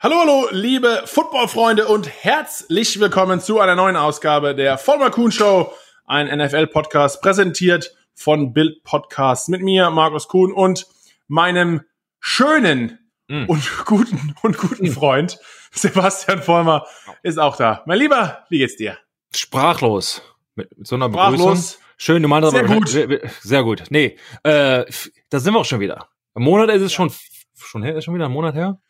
Hallo, hallo, liebe Footballfreunde und herzlich willkommen zu einer neuen Ausgabe der Vollmer Kuhn Show, ein NFL-Podcast präsentiert von Bild Podcast mit mir, Markus Kuhn und meinem schönen mm. und guten und guten mm. Freund Sebastian Vollmer ist auch da. Mein Lieber, wie geht's dir? Sprachlos. Mit, so einer Sprachlos. Begrüßung. Schön, du meinst sehr aber gut. Sehr gut. Nee, äh, da sind wir auch schon wieder. Im Monat ist es schon schon her, ist schon wieder ein Monat her.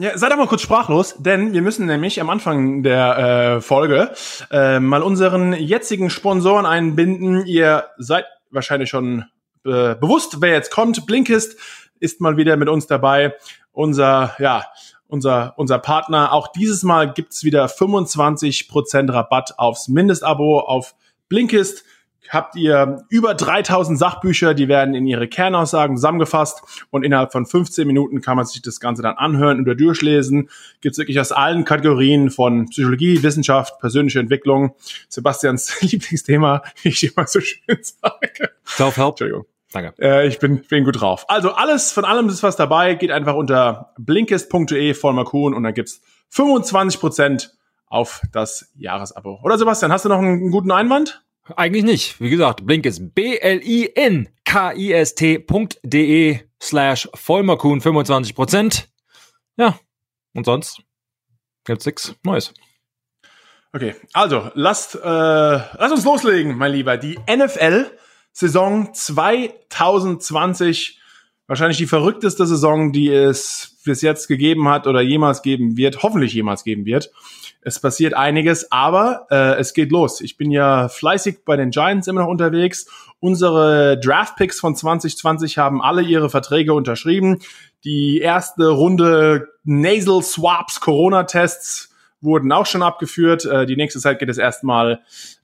Ja, seid aber kurz sprachlos, denn wir müssen nämlich am Anfang der äh, Folge äh, mal unseren jetzigen Sponsoren einbinden. Ihr seid wahrscheinlich schon äh, bewusst, wer jetzt kommt. Blinkist ist mal wieder mit uns dabei. Unser, ja, unser, unser Partner. Auch dieses Mal gibt's wieder 25% Rabatt aufs Mindestabo auf Blinkist habt ihr über 3000 Sachbücher, die werden in ihre Kernaussagen zusammengefasst und innerhalb von 15 Minuten kann man sich das Ganze dann anhören oder durchlesen. Gibt's wirklich aus allen Kategorien von Psychologie, Wissenschaft, persönliche Entwicklung. Sebastians Lieblingsthema, wie ich immer so schön sage. Self-Help. Entschuldigung. Danke. Äh, ich bin, bin gut drauf. Also alles, von allem ist was dabei. Geht einfach unter blinkist.de voll Kuhn und dann gibt's 25% auf das Jahresabo. Oder Sebastian, hast du noch einen guten Einwand? Eigentlich nicht. Wie gesagt, Blinkist B-L-I-N-K-I-S-T.de slash Vollmerkuhn 25%. Ja. Und sonst gibt's nichts Neues. Okay, also lasst, äh, lasst uns loslegen, mein Lieber. Die NFL Saison 2020, wahrscheinlich die verrückteste Saison, die es bis jetzt gegeben hat oder jemals geben wird, hoffentlich jemals geben wird. Es passiert einiges, aber äh, es geht los. Ich bin ja fleißig bei den Giants immer noch unterwegs. Unsere Draft-Picks von 2020 haben alle ihre Verträge unterschrieben. Die erste Runde Nasal Swaps, Corona-Tests wurden auch schon abgeführt. Äh, die nächste Zeit geht es erstmal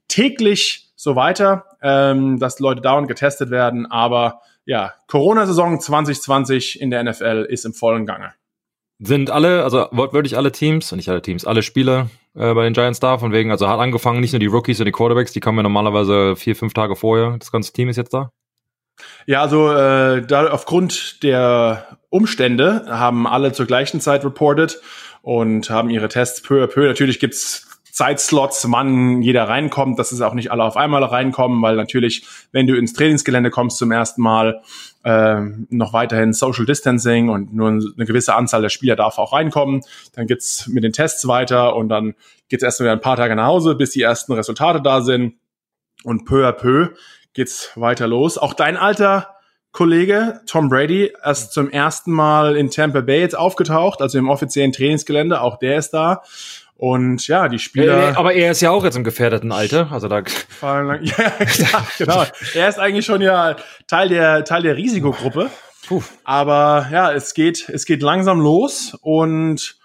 täglich so weiter, ähm, dass Leute dauernd getestet werden. Aber ja, Corona-Saison 2020 in der NFL ist im vollen Gange sind alle, also wortwörtlich alle Teams, nicht alle Teams, alle Spieler äh, bei den Giants da, von wegen, also hat angefangen, nicht nur die Rookies und die Quarterbacks, die kommen ja normalerweise vier, fünf Tage vorher, das ganze Team ist jetzt da. Ja, also äh, da aufgrund der Umstände haben alle zur gleichen Zeit reported und haben ihre Tests peu à peu. Natürlich gibt's Zeitslots, wann jeder reinkommt, dass es auch nicht alle auf einmal reinkommen, weil natürlich, wenn du ins Trainingsgelände kommst zum ersten Mal, äh, noch weiterhin Social Distancing und nur eine gewisse Anzahl der Spieler darf auch reinkommen. Dann geht's mit den Tests weiter und dann geht's erst mal ein paar Tage nach Hause, bis die ersten Resultate da sind. Und peu à peu geht's weiter los. Auch dein alter Kollege Tom Brady erst zum ersten Mal in Tampa Bay jetzt aufgetaucht, also im offiziellen Trainingsgelände. Auch der ist da. Und ja, die Spieler. Aber er ist ja auch jetzt im gefährdeten Alter. Also da. Ja, ja, genau. Er ist eigentlich schon ja Teil der, Teil der Risikogruppe. Puh. Aber ja, es geht, es geht langsam los und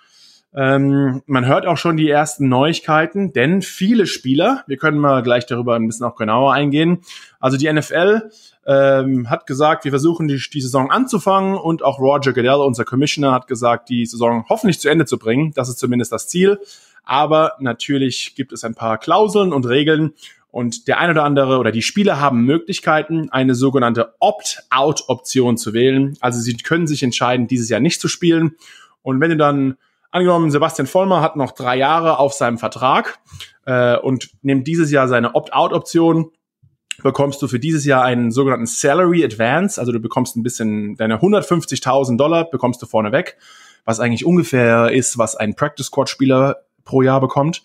ähm, man hört auch schon die ersten Neuigkeiten, denn viele Spieler, wir können mal gleich darüber ein bisschen auch genauer eingehen. Also die NFL ähm, hat gesagt, wir versuchen die, die Saison anzufangen und auch Roger Goodell, unser Commissioner, hat gesagt, die Saison hoffentlich zu Ende zu bringen. Das ist zumindest das Ziel. Aber natürlich gibt es ein paar Klauseln und Regeln und der ein oder andere oder die Spieler haben Möglichkeiten, eine sogenannte Opt-out-Option zu wählen. Also sie können sich entscheiden, dieses Jahr nicht zu spielen. Und wenn du dann angenommen, Sebastian Vollmer hat noch drei Jahre auf seinem Vertrag äh, und nimmt dieses Jahr seine Opt-out-Option bekommst du für dieses Jahr einen sogenannten Salary Advance, also du bekommst ein bisschen deine 150.000 Dollar bekommst du vorne weg, was eigentlich ungefähr ist, was ein Practice Squad Spieler pro Jahr bekommt,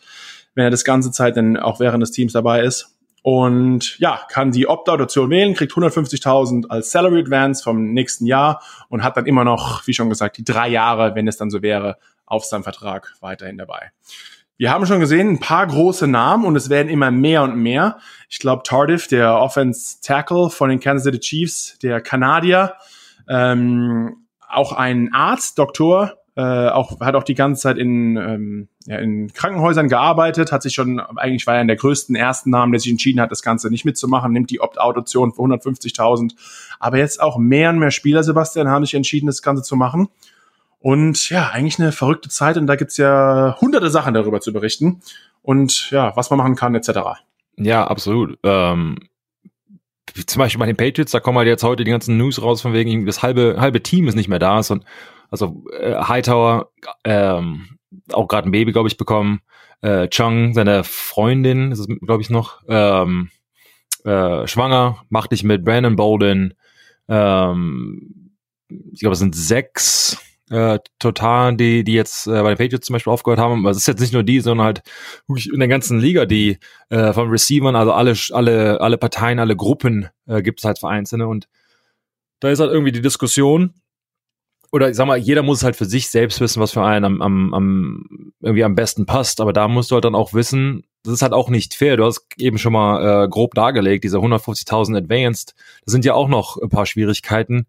wenn er das ganze Zeit dann auch während des Teams dabei ist. Und ja, kann die Opt-out-Option wählen, kriegt 150.000 als Salary Advance vom nächsten Jahr und hat dann immer noch, wie schon gesagt, die drei Jahre, wenn es dann so wäre, auf seinem Vertrag weiterhin dabei. Wir haben schon gesehen, ein paar große Namen und es werden immer mehr und mehr. Ich glaube, Tardif, der Offense Tackle von den Kansas City Chiefs, der Kanadier, ähm, auch ein Arzt, Doktor, äh, auch, hat auch die ganze Zeit in, ähm, ja, in Krankenhäusern gearbeitet, hat sich schon, eigentlich war er in der größten ersten Namen, der sich entschieden hat, das Ganze nicht mitzumachen, nimmt die Opt-out-Option für 150.000. Aber jetzt auch mehr und mehr Spieler, Sebastian, haben sich entschieden, das Ganze zu machen. Und ja, eigentlich eine verrückte Zeit und da gibt's ja hunderte Sachen darüber zu berichten und ja, was man machen kann, etc. Ja, absolut. Ähm, zum Beispiel bei den Patriots, da kommen halt jetzt heute die ganzen News raus, von wegen, das halbe, halbe Team ist nicht mehr da ist und Also äh, Hightower, ähm, auch gerade ein Baby, glaube ich, bekommen. Äh, Chung, seine Freundin, ist es, glaube ich, noch, ähm, äh, schwanger, macht dich mit Brandon Bolden. Ähm, ich glaube, es sind sechs äh, total, die, die jetzt äh, bei den Patriots zum Beispiel aufgehört haben. Aber es ist jetzt nicht nur die, sondern halt wirklich in der ganzen Liga, die äh, von Receivern, also alle, alle, alle Parteien, alle Gruppen äh, gibt es halt für Einzelne. Und da ist halt irgendwie die Diskussion, oder ich sag mal, jeder muss halt für sich selbst wissen, was für einen am, am, am irgendwie am besten passt. Aber da musst du halt dann auch wissen, das ist halt auch nicht fair. Du hast eben schon mal äh, grob dargelegt, diese 150.000 Advanced, das sind ja auch noch ein paar Schwierigkeiten.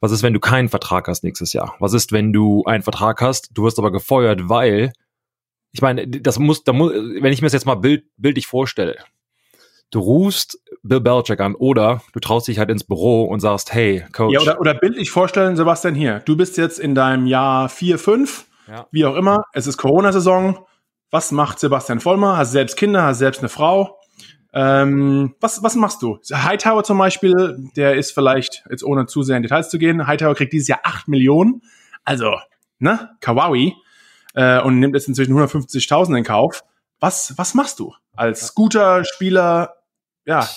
Was ist, wenn du keinen Vertrag hast nächstes Jahr? Was ist, wenn du einen Vertrag hast, du wirst aber gefeuert, weil, ich meine, das muss, da muss, wenn ich mir das jetzt mal bild, bildlich vorstelle, du rufst Bill Belichick an oder du traust dich halt ins Büro und sagst, hey, Coach. Ja, oder, oder bildlich vorstellen, Sebastian, hier, du bist jetzt in deinem Jahr 4, 5, ja. wie auch immer, es ist Corona-Saison. Was macht Sebastian Vollmer? Hast selbst Kinder, hast selbst eine Frau. Ähm, was, was machst du? Hightower zum Beispiel, der ist vielleicht, jetzt ohne zu sehr in Details zu gehen, Hightower kriegt dieses Jahr 8 Millionen. Also, ne, Kawaii. Äh, und nimmt jetzt inzwischen 150.000 in Kauf. Was, was machst du als guter Spieler, ja,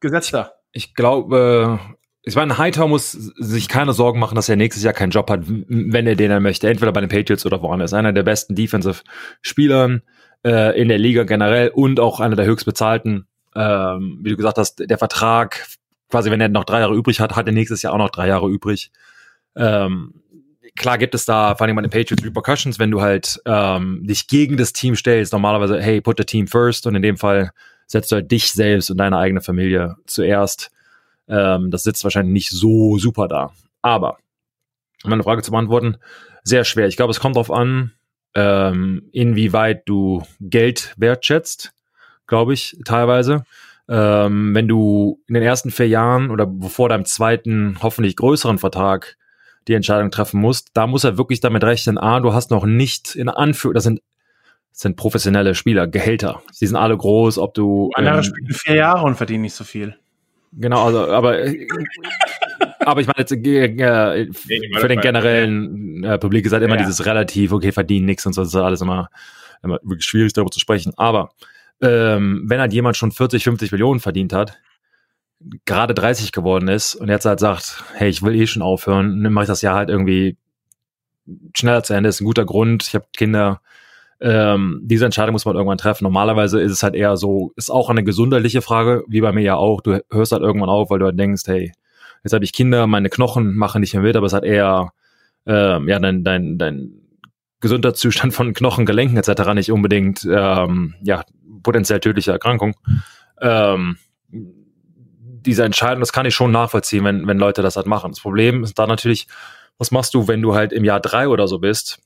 Gesetzter? Ich, ich glaube, ich meine, Hightower muss sich keine Sorgen machen, dass er nächstes Jahr keinen Job hat, wenn er den er möchte. Entweder bei den Patriots oder woanders. Einer der besten Defensive-Spielern äh, in der Liga generell und auch einer der höchst bezahlten ähm, wie du gesagt hast, der Vertrag, quasi wenn er noch drei Jahre übrig hat, hat er nächstes Jahr auch noch drei Jahre übrig. Ähm, klar gibt es da vor allem bei den Patriots Repercussions, wenn du halt ähm, dich gegen das Team stellst. Normalerweise, hey, put the team first und in dem Fall setzt du halt dich selbst und deine eigene Familie zuerst. Ähm, das sitzt wahrscheinlich nicht so super da. Aber, um eine Frage zu beantworten, sehr schwer. Ich glaube, es kommt darauf an, ähm, inwieweit du Geld wertschätzt glaube ich, teilweise. Ähm, wenn du in den ersten vier Jahren oder bevor deinem zweiten, hoffentlich größeren Vertrag die Entscheidung treffen musst, da muss er wirklich damit rechnen, ah, du hast noch nicht in Anführung, das sind das sind professionelle Spieler, Gehälter. Die sind alle groß, ob du. Andere ähm, spielen vier Jahre und verdienen nicht so viel. Genau, also, aber, aber ich meine jetzt äh, äh für den generellen äh, Publik ist halt immer ja. dieses relativ, okay, verdienen nichts und so, das ist alles immer, immer wirklich schwierig darüber zu sprechen. Aber ähm, wenn halt jemand schon 40, 50 Millionen verdient hat, gerade 30 geworden ist und jetzt halt sagt, hey, ich will eh schon aufhören, dann mache ich das Jahr halt irgendwie schneller zu Ende, ist ein guter Grund, ich habe Kinder. Ähm, diese Entscheidung muss man irgendwann treffen. Normalerweise ist es halt eher so, ist auch eine gesunderliche Frage, wie bei mir ja auch. Du hörst halt irgendwann auf, weil du halt denkst, hey, jetzt habe ich Kinder, meine Knochen machen nicht mehr mit, aber es hat eher ähm, ja dein, dein, dein Gesundheitszustand von Knochen, Gelenken etc. nicht unbedingt ähm, ja potenziell tödliche Erkrankung. Ähm, diese Entscheidung, das kann ich schon nachvollziehen, wenn, wenn Leute das halt machen. Das Problem ist da natürlich, was machst du, wenn du halt im Jahr drei oder so bist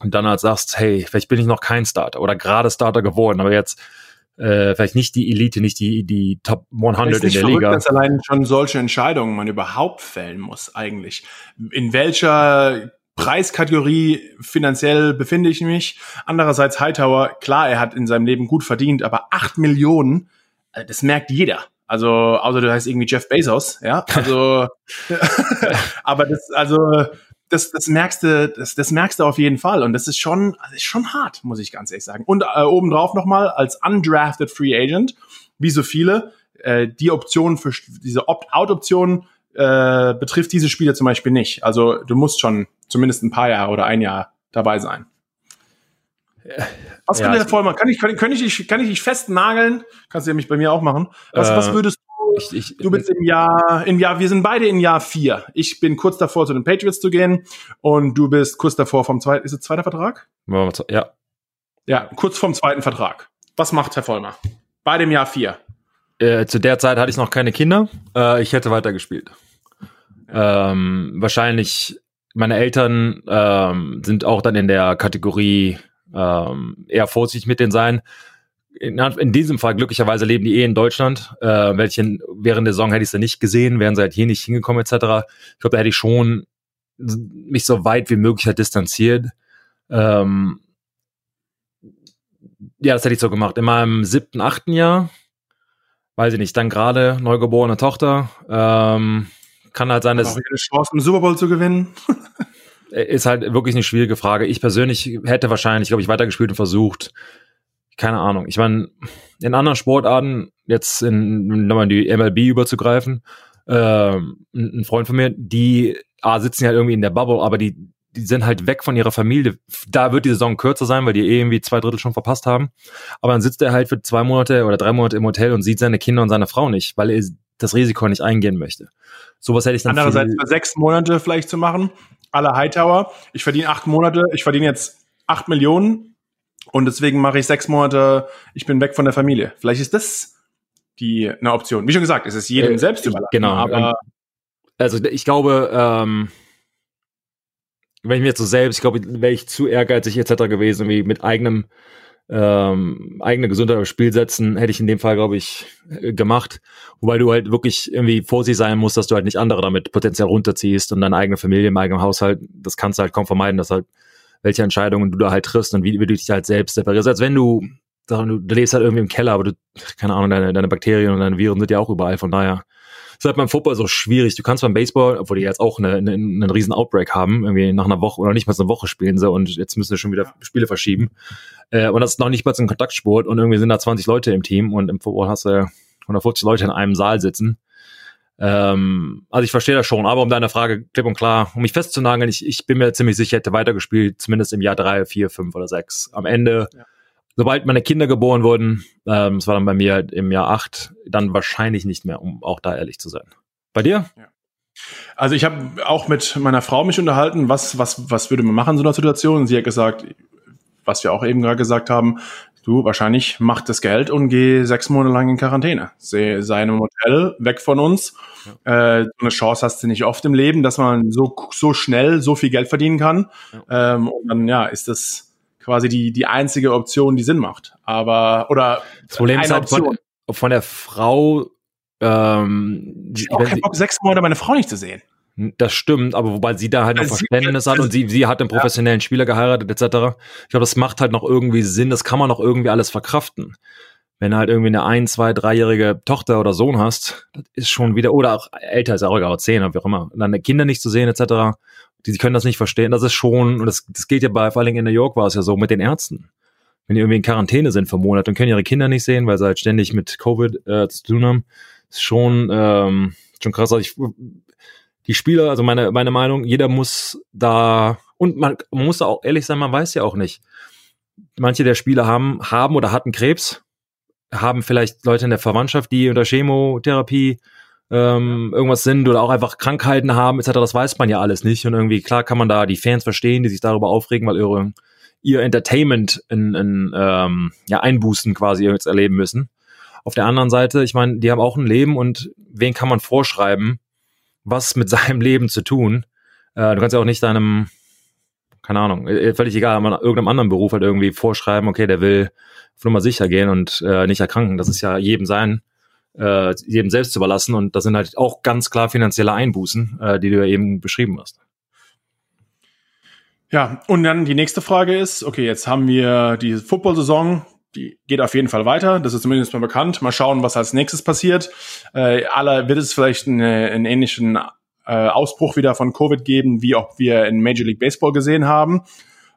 und dann halt sagst, hey, vielleicht bin ich noch kein Starter oder gerade Starter geworden, aber jetzt äh, vielleicht nicht die Elite, nicht die, die Top 100 in der verrückt, Liga. Dass allein schon solche Entscheidungen man überhaupt fällen muss eigentlich. In welcher Preiskategorie finanziell befinde ich mich. Andererseits Hightower, klar, er hat in seinem Leben gut verdient, aber acht Millionen, äh, das merkt jeder. Also, außer du heißt irgendwie Jeff Bezos, ja. Also, aber das, also, das, das merkst du, das, das merkst du auf jeden Fall. Und das ist schon, das ist schon hart, muss ich ganz ehrlich sagen. Und äh, obendrauf nochmal als undrafted Free Agent, wie so viele, äh, die Option für diese Opt-out-Option äh, betrifft diese Spiele zum Beispiel nicht. Also du musst schon zumindest ein paar Jahre oder ein Jahr dabei sein. Was ja, kann der Vollmann? Kann ich, kann, kann, ich dich, kann ich dich festnageln? Kannst du ja mich bei mir auch machen. Was, äh, was würdest du? Ich, ich, du bist im Jahr, im Jahr, wir sind beide in Jahr vier. Ich bin kurz davor, zu den Patriots zu gehen und du bist kurz davor vom zweiten, ist es zweiter Vertrag? Ja. Ja, kurz vom zweiten Vertrag. Was macht Herr Vollmer? Beide im Jahr vier. Äh, zu der Zeit hatte ich noch keine Kinder. Äh, ich hätte weitergespielt. Ähm, wahrscheinlich meine Eltern ähm, sind auch dann in der Kategorie ähm, eher vorsichtig mit denen sein. In, in, diesem Fall glücklicherweise leben die eh in Deutschland. Äh, welchen während der Saison hätte ich sie nicht gesehen, wären sie halt hier nicht hingekommen etc. Ich glaube, da hätte ich schon mich so weit wie möglich halt distanziert. Ähm, ja, das hätte ich so gemacht. In meinem siebten, achten Jahr, weiß ich nicht, dann gerade neugeborene Tochter. Ähm, kann halt sein, dass. Auch eine Chance, einen Super Bowl zu gewinnen. ist halt wirklich eine schwierige Frage. Ich persönlich hätte wahrscheinlich, glaube ich, weitergespielt und versucht, keine Ahnung. Ich meine, in anderen Sportarten, jetzt in, nochmal in die MLB überzugreifen, äh, ein Freund von mir, die ah, sitzen ja irgendwie in der Bubble, aber die, die sind halt weg von ihrer Familie. Da wird die Saison kürzer sein, weil die eh irgendwie zwei Drittel schon verpasst haben. Aber dann sitzt er halt für zwei Monate oder drei Monate im Hotel und sieht seine Kinder und seine Frau nicht, weil er das Risiko nicht eingehen möchte. Sowas hätte ich dann. Andererseits für sechs Monate vielleicht zu machen, alle Hightower. Ich verdiene acht Monate, ich verdiene jetzt acht Millionen und deswegen mache ich sechs Monate, ich bin weg von der Familie. Vielleicht ist das die eine Option. Wie schon gesagt, es ist jedem äh, selbst überlassen. Genau, aber also ich glaube, ähm, wenn ich mir jetzt so selbst, ich glaube, wäre ich zu ehrgeizig etc. gewesen, wie mit eigenem ähm, eigene Gesundheit aufs Spiel setzen, hätte ich in dem Fall, glaube ich, äh, gemacht. Wobei du halt wirklich irgendwie vorsichtig sein musst, dass du halt nicht andere damit potenziell runterziehst und deine eigene Familie im eigenen Haushalt, das kannst du halt kaum vermeiden, dass halt welche Entscheidungen du da halt triffst und wie, wie du dich halt selbst separierst. Als wenn du, du, lebst halt irgendwie im Keller, aber du, keine Ahnung, deine, deine Bakterien und deine Viren sind ja auch überall, von daher ist halt beim Football so schwierig. Du kannst beim Baseball, obwohl die jetzt auch eine, eine, einen riesen Outbreak haben, irgendwie nach einer Woche oder nicht mal so eine Woche spielen sie und jetzt müssen sie schon wieder Spiele verschieben. Äh, und das ist noch nicht mal so ein Kontaktsport und irgendwie sind da 20 Leute im Team und im Football hast du 150 Leute in einem Saal sitzen. Ähm, also ich verstehe das schon, aber um deine Frage klipp und klar, um mich festzunageln, ich, ich bin mir ziemlich sicher, hätte weitergespielt, zumindest im Jahr drei, vier, fünf oder sechs. Am Ende, ja. Sobald meine Kinder geboren wurden, ähm, das war dann bei mir im Jahr acht, dann wahrscheinlich nicht mehr, um auch da ehrlich zu sein. Bei dir? Ja. Also ich habe auch mit meiner Frau mich unterhalten, was, was, was würde man machen in so einer Situation? Und sie hat gesagt, was wir auch eben gerade gesagt haben, du wahrscheinlich mach das Geld und geh sechs Monate lang in Quarantäne. Sei, sei in einem Hotel, weg von uns. Ja. Äh, eine Chance hast du nicht oft im Leben, dass man so, so schnell so viel Geld verdienen kann. Ja. Ähm, und dann, ja, ist das quasi die, die einzige Option, die Sinn macht. Aber, oder das Problem ist halt von, von der Frau, ähm, ich habe auch keinen Bock, sechs Monate meine Frau nicht zu sehen. Das stimmt, aber wobei sie da halt noch Verständnis hat und sie, sie hat einen professionellen Spieler geheiratet etc. Ich glaube, das macht halt noch irgendwie Sinn, das kann man noch irgendwie alles verkraften. Wenn du halt irgendwie eine ein, zwei, dreijährige Tochter oder Sohn hast, das ist schon wieder, oder auch älter ist auch egal, zehn oder wie auch immer, deine Kinder nicht zu sehen etc., die, die können das nicht verstehen, das ist schon, und das, das gilt ja bei, vor allen Dingen in New York war es ja so, mit den Ärzten. Wenn die irgendwie in Quarantäne sind für Monate und können ihre Kinder nicht sehen, weil sie halt ständig mit Covid äh, zu tun haben, ist schon, ähm, schon krass. Also ich die Spieler, also meine, meine Meinung, jeder muss da, und man, man muss auch ehrlich sein, man weiß ja auch nicht. Manche der Spieler haben, haben oder hatten Krebs, haben vielleicht Leute in der Verwandtschaft, die unter Chemotherapie ähm, irgendwas sind oder auch einfach Krankheiten haben, etc. Das weiß man ja alles nicht. Und irgendwie, klar kann man da die Fans verstehen, die sich darüber aufregen, weil ihre, ihr Entertainment in, in ähm, ja, Einbußen quasi jetzt erleben müssen. Auf der anderen Seite, ich meine, die haben auch ein Leben und wen kann man vorschreiben, was mit seinem Leben zu tun. Äh, du kannst ja auch nicht deinem, keine Ahnung, äh, völlig egal, man irgendeinem anderen Beruf halt irgendwie vorschreiben, okay, der will auf Nummer sicher gehen und äh, nicht erkranken. Das ist ja jedem sein, äh, jedem selbst zu überlassen und das sind halt auch ganz klar finanzielle Einbußen, äh, die du ja eben beschrieben hast. Ja, und dann die nächste Frage ist, okay, jetzt haben wir die Football-Saison, die geht auf jeden Fall weiter. Das ist zumindest mal bekannt. Mal schauen, was als nächstes passiert. Äh, aller wird es vielleicht eine, einen ähnlichen äh, Ausbruch wieder von Covid geben, wie auch wir in Major League Baseball gesehen haben.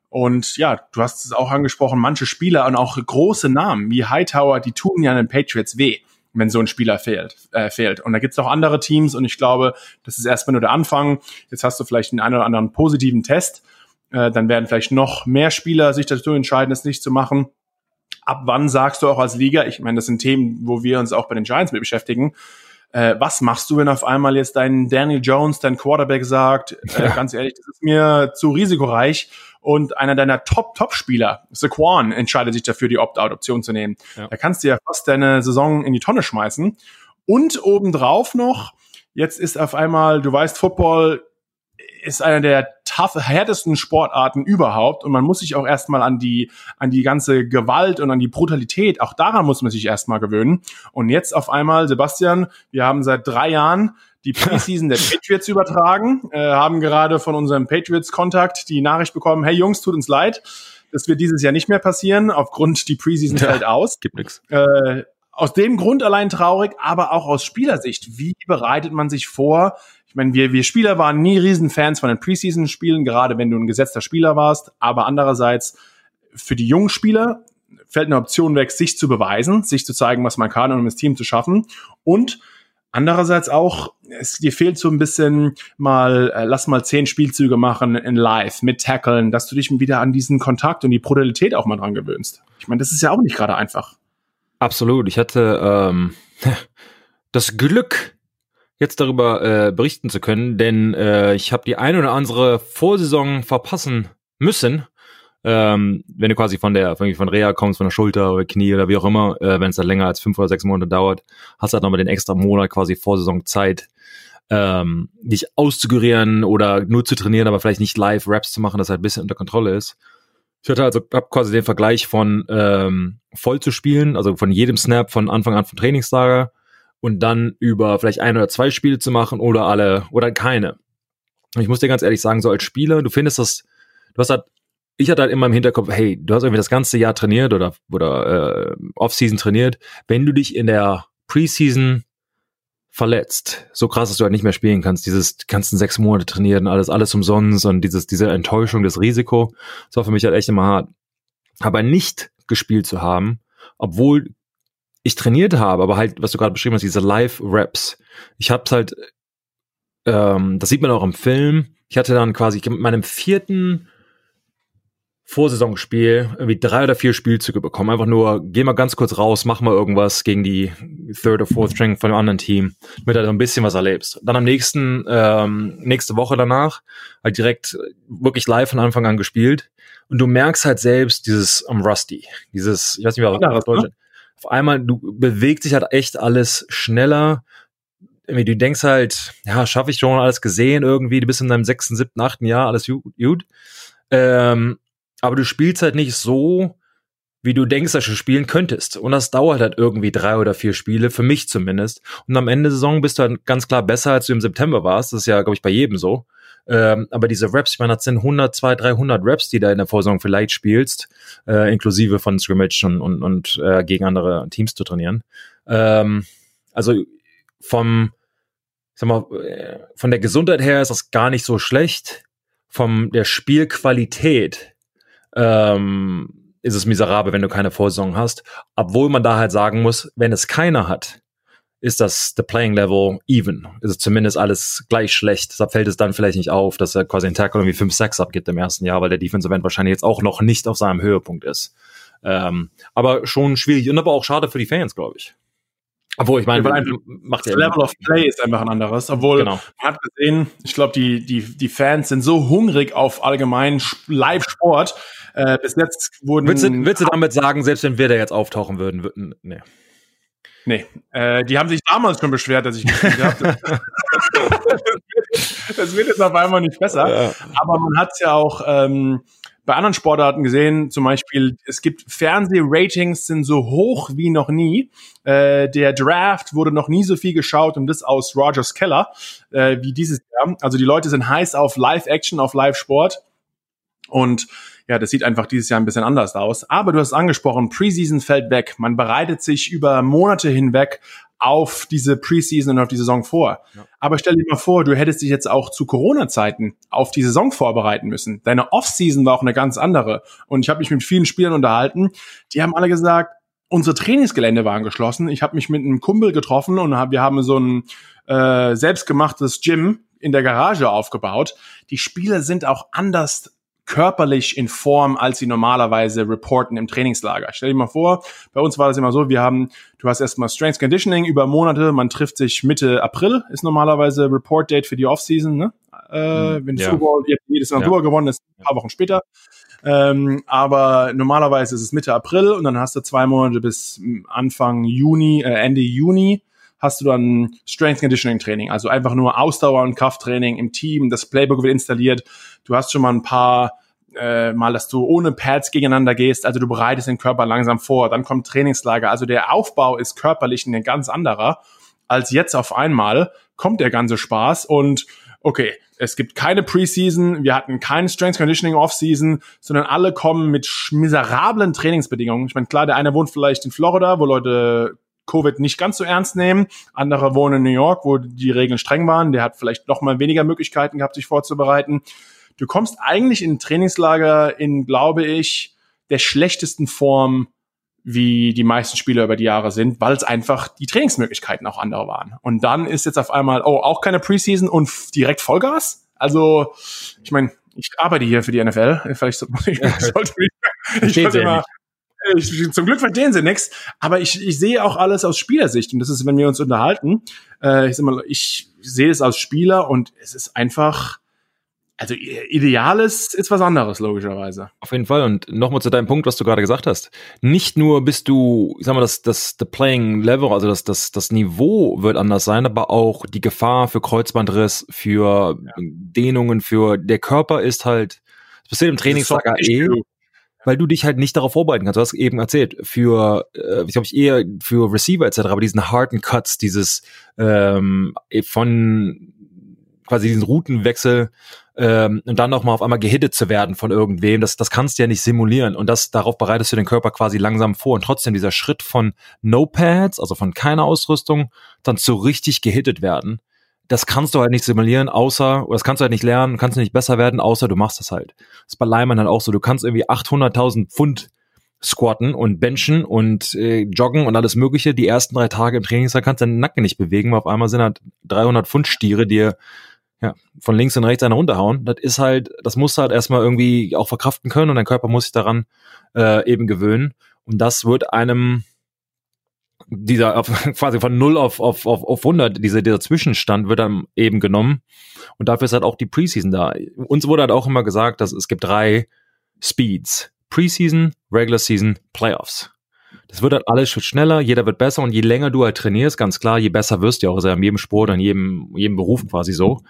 Und ja, du hast es auch angesprochen, manche Spieler und auch große Namen wie Hightower, die tun ja den Patriots weh, wenn so ein Spieler fehlt. Äh, fehlt. Und da gibt es auch andere Teams und ich glaube, das ist erstmal nur der Anfang. Jetzt hast du vielleicht einen, einen oder anderen positiven Test. Äh, dann werden vielleicht noch mehr Spieler sich dazu entscheiden, es nicht zu machen ab wann sagst du auch als Liga, ich meine, das sind Themen, wo wir uns auch bei den Giants mit beschäftigen, äh, was machst du, wenn auf einmal jetzt dein Daniel Jones, dein Quarterback sagt, äh, ja. ganz ehrlich, das ist mir zu risikoreich und einer deiner Top-Top-Spieler, Saquon, entscheidet sich dafür, die Opt-out-Option zu nehmen. Ja. Da kannst du ja fast deine Saison in die Tonne schmeißen. Und obendrauf noch, jetzt ist auf einmal, du weißt, Football ist einer der tough, härtesten Sportarten überhaupt und man muss sich auch erstmal an die, an die ganze Gewalt und an die Brutalität, auch daran muss man sich erstmal gewöhnen. Und jetzt auf einmal, Sebastian, wir haben seit drei Jahren die Preseason der Patriots übertragen, äh, haben gerade von unserem Patriots-Kontakt die Nachricht bekommen, hey Jungs, tut uns leid, das wird dieses Jahr nicht mehr passieren, aufgrund die Preseason ja, fällt aus. Gibt nix. Äh, aus dem Grund allein traurig, aber auch aus Spielersicht. Wie bereitet man sich vor? Ich meine, wir, wir Spieler waren nie Riesenfans von den Preseason-Spielen, gerade wenn du ein gesetzter Spieler warst. Aber andererseits, für die jungen Spieler fällt eine Option weg, sich zu beweisen, sich zu zeigen, was man kann, um das Team zu schaffen. Und andererseits auch, es dir fehlt so ein bisschen mal, äh, lass mal zehn Spielzüge machen in Live mit Tackeln, dass du dich wieder an diesen Kontakt und die Brutalität auch mal dran gewöhnst. Ich meine, das ist ja auch nicht gerade einfach. Absolut. Ich hatte ähm, das Glück, jetzt darüber äh, berichten zu können, denn äh, ich habe die ein oder andere Vorsaison verpassen müssen. Ähm, wenn du quasi von der von, von Reha kommst, von der Schulter oder Knie oder wie auch immer, äh, wenn es dann länger als fünf oder sechs Monate dauert, hast du halt nochmal den extra Monat quasi Vorsaison Zeit, ähm, dich auszugurieren oder nur zu trainieren, aber vielleicht nicht live Raps zu machen, dass halt ein bisschen unter Kontrolle ist. Ich hatte also hab quasi den Vergleich von ähm, voll zu spielen, also von jedem Snap von Anfang an vom Trainingslager und dann über vielleicht ein oder zwei Spiele zu machen oder alle oder keine. Ich muss dir ganz ehrlich sagen, so als Spieler, du findest das, du hast halt, ich hatte halt immer im Hinterkopf, hey, du hast irgendwie das ganze Jahr trainiert oder, oder äh, Offseason trainiert. Wenn du dich in der Preseason verletzt, so krass, dass du halt nicht mehr spielen kannst, dieses ganzen sechs Monate trainieren, alles, alles umsonst und dieses, diese Enttäuschung, das Risiko, das war für mich halt echt immer hart. Aber nicht gespielt zu haben, obwohl ich trainiert habe, aber halt, was du gerade beschrieben hast, diese Live-Raps. Ich hab's halt, ähm, das sieht man auch im Film. Ich hatte dann quasi mit meinem vierten Vorsaisonspiel irgendwie drei oder vier Spielzüge bekommen. Einfach nur, geh mal ganz kurz raus, mach mal irgendwas gegen die Third or Fourth String von dem anderen Team, damit du halt ein bisschen was erlebst. Dann am nächsten, ähm, nächste Woche danach, halt direkt wirklich live von Anfang an gespielt. Und du merkst halt selbst dieses um, Rusty, dieses, ich weiß nicht, wie was Deutsch, auf einmal, du bewegt sich halt echt alles schneller. Irgendwie, du denkst halt, ja, schaffe ich schon alles gesehen irgendwie, du bist in deinem sechsten, siebten, achten Jahr, alles gut. Ähm, aber du spielst halt nicht so, wie du denkst, dass du spielen könntest. Und das dauert halt irgendwie drei oder vier Spiele, für mich zumindest. Und am Ende der Saison bist du halt ganz klar besser, als du im September warst. Das ist ja, glaube ich, bei jedem so. Ähm, aber diese Raps, ich meine, das sind 100, 200, 300 Raps, die da in der Vorsaison vielleicht spielst, äh, inklusive von Scrimmage und, und, und äh, gegen andere Teams zu trainieren. Ähm, also vom, sag mal, äh, von der Gesundheit her ist das gar nicht so schlecht. Vom der Spielqualität ähm, ist es miserabel, wenn du keine Vorsaison hast. Obwohl man da halt sagen muss, wenn es keiner hat, ist das the playing level even. Ist es zumindest alles gleich schlecht. Deshalb fällt es dann vielleicht nicht auf, dass er quasi ein Tackle irgendwie 5 6 abgibt im ersten Jahr, weil der Defensive End wahrscheinlich jetzt auch noch nicht auf seinem Höhepunkt ist. Ähm, aber schon schwierig und aber auch schade für die Fans, glaube ich. Obwohl, ich meine, ja, macht das Level of Play ist einfach ein anderes. Obwohl, genau. man hat gesehen, ich glaube, die, die, die Fans sind so hungrig auf allgemeinen Live-Sport. Äh, bis jetzt wurden. Willst du, willst du damit sagen, selbst wenn wir da jetzt auftauchen würden, würden nee. Nee, äh, die haben sich damals schon beschwert, dass ich gespielt habe. das wird jetzt auf einmal nicht besser. Ja. Aber man hat es ja auch ähm, bei anderen Sportarten gesehen, zum Beispiel, es gibt Fernsehratings sind so hoch wie noch nie. Äh, der Draft wurde noch nie so viel geschaut und das aus Rogers Keller äh, wie dieses Jahr. Also die Leute sind heiß auf Live-Action, auf Live-Sport. Und ja, das sieht einfach dieses Jahr ein bisschen anders aus. Aber du hast angesprochen, Preseason fällt weg. Man bereitet sich über Monate hinweg auf diese Preseason und auf die Saison vor. Ja. Aber stell dir mal vor, du hättest dich jetzt auch zu Corona-Zeiten auf die Saison vorbereiten müssen. Deine Offseason war auch eine ganz andere. Und ich habe mich mit vielen Spielern unterhalten, die haben alle gesagt, unsere Trainingsgelände waren geschlossen. Ich habe mich mit einem Kumpel getroffen und hab, wir haben so ein äh, selbstgemachtes Gym in der Garage aufgebaut. Die Spieler sind auch anders körperlich in Form, als sie normalerweise reporten im Trainingslager. Stell dir mal vor, bei uns war das immer so, wir haben, du hast erstmal Strength Conditioning über Monate, man trifft sich Mitte April, ist normalerweise Report Date für die Offseason, ne? Äh, hm, wenn ja. Football jedes Jahr ja. gewonnen ist, ein paar Wochen später. Ähm, aber normalerweise ist es Mitte April und dann hast du zwei Monate bis Anfang Juni, äh, Ende Juni hast du dann Strength Conditioning Training, also einfach nur Ausdauer und Krafttraining im Team. Das Playbook wird installiert. Du hast schon mal ein paar äh, mal, dass du ohne Pads gegeneinander gehst, also du bereitest den Körper langsam vor, dann kommt Trainingslager, also der Aufbau ist körperlich ein ganz anderer, als jetzt auf einmal kommt der ganze Spaß und okay, es gibt keine Preseason, wir hatten kein Strength Conditioning Offseason, sondern alle kommen mit miserablen Trainingsbedingungen. Ich meine, klar, der eine wohnt vielleicht in Florida, wo Leute Covid nicht ganz so ernst nehmen. Andere wohnen in New York, wo die Regeln streng waren. Der hat vielleicht noch mal weniger Möglichkeiten gehabt, sich vorzubereiten. Du kommst eigentlich in ein Trainingslager in, glaube ich, der schlechtesten Form, wie die meisten Spieler über die Jahre sind, weil es einfach die Trainingsmöglichkeiten auch andere waren. Und dann ist jetzt auf einmal, oh, auch keine Preseason und direkt Vollgas? Also, ich meine, ich arbeite hier für die NFL. Vielleicht sollte ich, ich sollte mal, ich, zum Glück verstehen sie nichts, aber ich, ich sehe auch alles aus Spielersicht und das ist, wenn wir uns unterhalten, äh, ich, sag mal, ich sehe es als Spieler und es ist einfach, also ideales ist was anderes, logischerweise. Auf jeden Fall. Und nochmal zu deinem Punkt, was du gerade gesagt hast. Nicht nur bist du, ich sag mal, das, das the playing level, also das, das, das Niveau wird anders sein, aber auch die Gefahr für Kreuzbandriss, für ja. Dehnungen, für der Körper ist halt, das passiert im Trainingslager eh, weil du dich halt nicht darauf vorbereiten kannst. Du hast eben erzählt, für, äh, ich glaube ich eher für Receiver etc., aber diesen harten Cuts, dieses ähm, von quasi diesen Routenwechsel ähm, und dann nochmal auf einmal gehittet zu werden von irgendwem, das, das kannst du ja nicht simulieren und das darauf bereitest du den Körper quasi langsam vor und trotzdem dieser Schritt von No Pads, also von keiner Ausrüstung, dann zu richtig gehittet werden, das kannst du halt nicht simulieren, außer, oder das kannst du halt nicht lernen, kannst du nicht besser werden, außer du machst das halt. Das ist bei Leimann halt auch so, du kannst irgendwie 800.000 Pfund squatten und benchen und äh, joggen und alles mögliche. Die ersten drei Tage im Trainingstag kannst du deinen Nacken nicht bewegen, weil auf einmal sind halt 300 Pfund Stiere dir ja, von links und rechts eine runterhauen. Das ist halt, das musst du halt erstmal irgendwie auch verkraften können und dein Körper muss sich daran äh, eben gewöhnen. Und das wird einem dieser auf, quasi von 0 auf, auf, auf, auf 100, dieser, dieser Zwischenstand wird dann eben genommen. Und dafür ist halt auch die Preseason da. Uns wurde halt auch immer gesagt, dass es gibt drei Speeds. Preseason, Regular Season, Playoffs. Das wird halt alles schneller, jeder wird besser und je länger du halt trainierst, ganz klar, je besser wirst du auch. ja in jedem Sport, in jedem, jedem Beruf quasi so,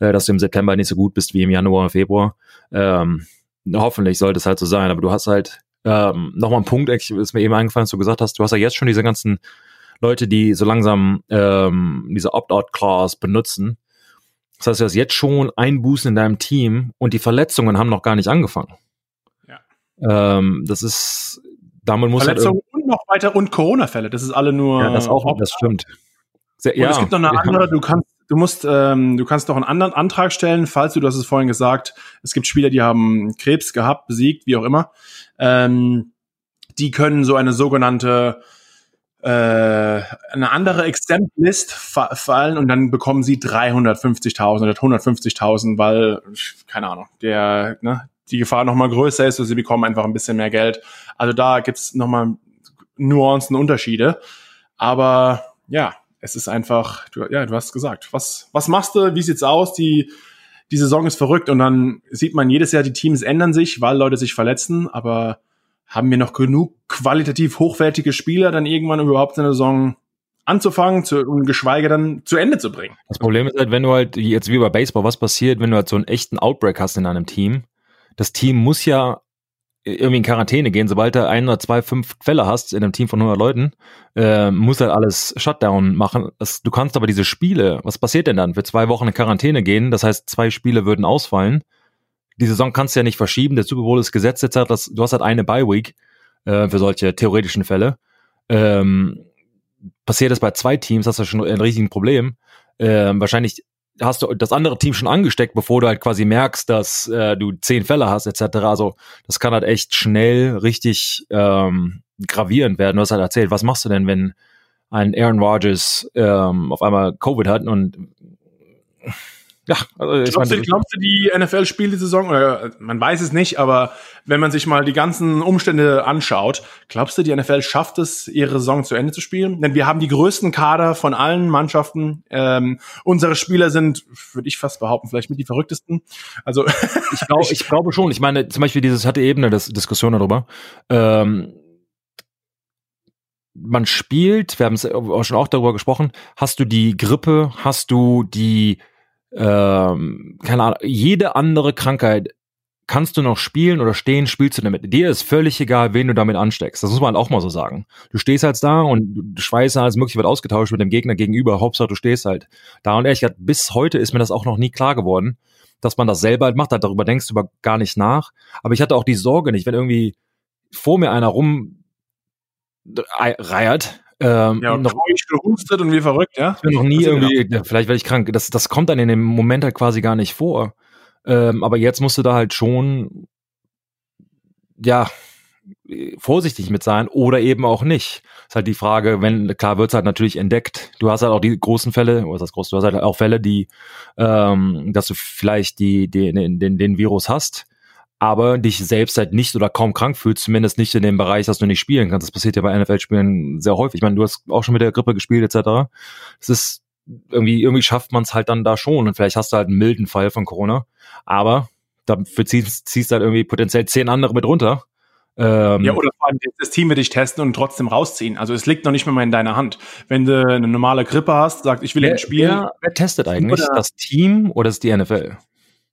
äh, dass du im September nicht so gut bist wie im Januar oder Februar. Ähm, hoffentlich sollte es halt so sein, aber du hast halt ähm, nochmal ein Punkt, ist mir eben eingefallen, dass du gesagt hast, du hast ja jetzt schon diese ganzen Leute, die so langsam ähm, diese Opt-out-Clause benutzen. Das heißt, du hast jetzt schon Einbußen in deinem Team und die Verletzungen haben noch gar nicht angefangen. Ja. Ähm, das ist damit muss Verletzungen halt und noch weiter und Corona-Fälle. Das ist alle nur. Ja, das auch, das stimmt. Sehr, ja. Und es gibt noch eine andere, du kannst, du musst, ähm, du kannst noch einen anderen Antrag stellen, falls du, du hast es vorhin gesagt, es gibt Spieler, die haben Krebs gehabt, besiegt, wie auch immer. Ähm, die können so eine sogenannte äh, eine andere Exempt-List fa fallen und dann bekommen sie 350.000 oder 150.000, weil, keine Ahnung, der, ne, die Gefahr noch mal größer ist und sie bekommen einfach ein bisschen mehr Geld. Also da gibt's noch mal Nuancen, Unterschiede. Aber ja, es ist einfach, du, ja, du hast gesagt, was, was machst du, wie sieht's aus? Die, die Saison ist verrückt und dann sieht man jedes Jahr, die Teams ändern sich, weil Leute sich verletzen, aber haben wir noch genug qualitativ hochwertige Spieler, dann irgendwann überhaupt eine Saison anzufangen zu, und geschweige dann zu Ende zu bringen? Das Problem ist halt, wenn du halt jetzt wie bei Baseball, was passiert, wenn du halt so einen echten Outbreak hast in einem Team, das Team muss ja irgendwie in Quarantäne gehen, sobald du ein oder zwei, fünf Fälle hast in einem Team von 100 Leuten, äh, muss halt alles Shutdown machen. Das, du kannst aber diese Spiele, was passiert denn dann? Für zwei Wochen in Quarantäne gehen, das heißt, zwei Spiele würden ausfallen. Die Saison kannst du ja nicht verschieben, der Super Bowl ist gesetzt jetzt, halt, das, du hast halt eine Bye-Week äh, für solche theoretischen Fälle. Ähm, passiert es bei zwei Teams, hast du schon ein riesiges Problem. Äh, wahrscheinlich hast du das andere Team schon angesteckt, bevor du halt quasi merkst, dass äh, du zehn Fälle hast, etc. Also das kann halt echt schnell richtig ähm, gravierend werden. Du hast halt erzählt, was machst du denn, wenn ein Aaron Rodgers ähm, auf einmal Covid hat und ja, also ich glaubst, meine, du, glaubst du, die NFL spielt die Saison? Oder man weiß es nicht, aber wenn man sich mal die ganzen Umstände anschaut, glaubst du, die NFL schafft es, ihre Saison zu Ende zu spielen? Denn wir haben die größten Kader von allen Mannschaften. Ähm, unsere Spieler sind, würde ich fast behaupten, vielleicht mit die verrücktesten. Also ich, glaube, ich glaube schon. Ich meine, zum Beispiel dieses hatte eben eine Diskussion darüber. Ähm, man spielt, wir haben es schon auch darüber gesprochen, hast du die Grippe, hast du die ähm, keine Ahnung, jede andere Krankheit kannst du noch spielen oder stehen, spielst du damit. Dir ist völlig egal, wen du damit ansteckst. Das muss man halt auch mal so sagen. Du stehst halt da und du Schweiß alles mögliche wird ausgetauscht mit dem Gegner gegenüber. Hauptsache, du stehst halt da. Und ehrlich gesagt, bis heute ist mir das auch noch nie klar geworden, dass man das selber halt macht. Darüber denkst du aber gar nicht nach. Aber ich hatte auch die Sorge nicht, wenn irgendwie vor mir einer rum reiert Ähm, ja, noch gehustet und wie verrückt, ja? Ich bin noch nie irgendwie, genau. vielleicht werde ich krank. Das, das kommt dann in dem Moment halt quasi gar nicht vor. Ähm, aber jetzt musst du da halt schon, ja, vorsichtig mit sein oder eben auch nicht. Ist halt die Frage, wenn, klar wird's halt natürlich entdeckt. Du hast halt auch die großen Fälle, oder das groß, du hast halt auch Fälle, die, ähm, dass du vielleicht die, den, den, den Virus hast, aber dich selbst halt nicht oder kaum krank fühlst, zumindest nicht in dem Bereich, dass du nicht spielen kannst. Das passiert ja bei NFL-Spielen sehr häufig. Ich meine, du hast auch schon mit der Grippe gespielt, etc. Es ist irgendwie, irgendwie schafft man es halt dann da schon. Und vielleicht hast du halt einen milden Fall von Corona, aber dafür ziehst, ziehst halt irgendwie potenziell zehn andere mit runter. Ähm, ja, oder vor allem das Team wird dich testen und trotzdem rausziehen. Also es liegt noch nicht mal in deiner Hand. Wenn du eine normale Grippe hast, sagt, ich will wer, spielen. Wer, wer testet eigentlich? Oder, das Team oder ist die NFL?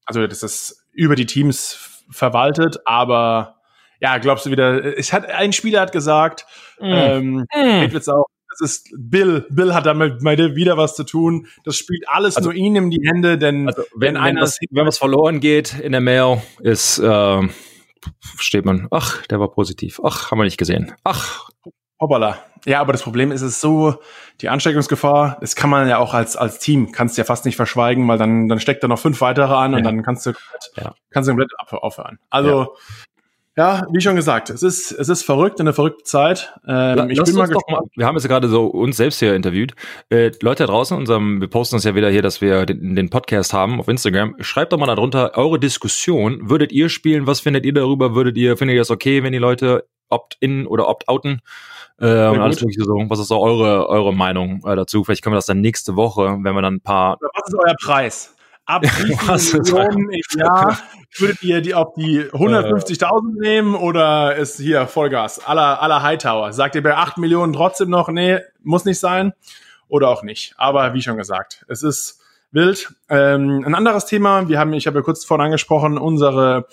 Also das ist über die Teams verwaltet, aber ja, glaubst du wieder, es hat, ein Spieler hat gesagt, mm. ähm, mm. auch, das ist Bill. Bill hat damit wieder was zu tun. Das spielt alles also, nur ihm in die Hände, denn also wenn, wenn, einer, was, wenn was verloren geht in der Mail, ist äh, steht man, ach, der war positiv. Ach, haben wir nicht gesehen. Ach. Hoppala. Ja, aber das Problem ist es so, die Ansteckungsgefahr, das kann man ja auch als, als Team, kannst du ja fast nicht verschweigen, weil dann, dann steckt da noch fünf weitere an ja. und dann kannst du, ja. kannst du komplett aufhören. Also, ja, wie schon gesagt, es ist, es ist verrückt, eine verrückte Zeit. Ähm, ich bin mal gespannt. Mal, wir haben jetzt gerade so uns selbst hier interviewt. Äh, Leute da draußen, unserem, wir posten uns ja wieder hier, dass wir den, den, Podcast haben auf Instagram. Schreibt doch mal darunter eure Diskussion. Würdet ihr spielen? Was findet ihr darüber? Würdet ihr, findet ihr das okay, wenn die Leute opt-in oder opt-outen? Äh, und alles mögliche so. Was ist so eure, eure Meinung äh, dazu? Vielleicht können wir das dann nächste Woche, wenn wir dann ein paar. Was ist euer Preis? Ab Millionen im Jahr würdet ihr die auf die 150.000 nehmen oder ist hier Vollgas aller aller Hightower? Sagt ihr bei 8 Millionen trotzdem noch, nee, muss nicht sein oder auch nicht? Aber wie schon gesagt, es ist wild. Ähm, ein anderes Thema, wir haben, ich habe ja kurz vorhin angesprochen, unsere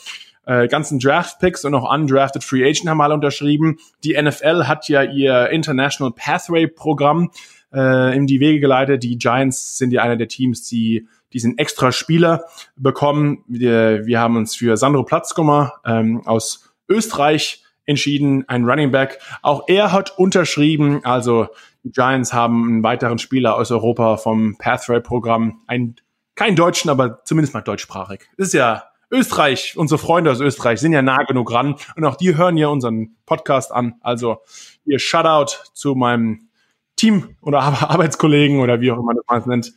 äh, ganzen Draft-Picks und auch undrafted Free Agent haben alle unterschrieben. Die NFL hat ja ihr International Pathway-Programm äh, in die Wege geleitet. Die Giants sind ja einer der Teams, die diesen extra Spieler bekommen. Wir, wir haben uns für Sandro Platzkummer ähm, aus Österreich entschieden, ein Running Back. Auch er hat unterschrieben, also die Giants haben einen weiteren Spieler aus Europa vom Pathway-Programm, ein kein Deutschen, aber zumindest mal deutschsprachig. Ist ja Österreich, unsere Freunde aus Österreich sind ja nah genug ran und auch die hören ja unseren Podcast an. Also ihr Shoutout zu meinem Team oder Arbeitskollegen oder wie auch immer das man es nennt.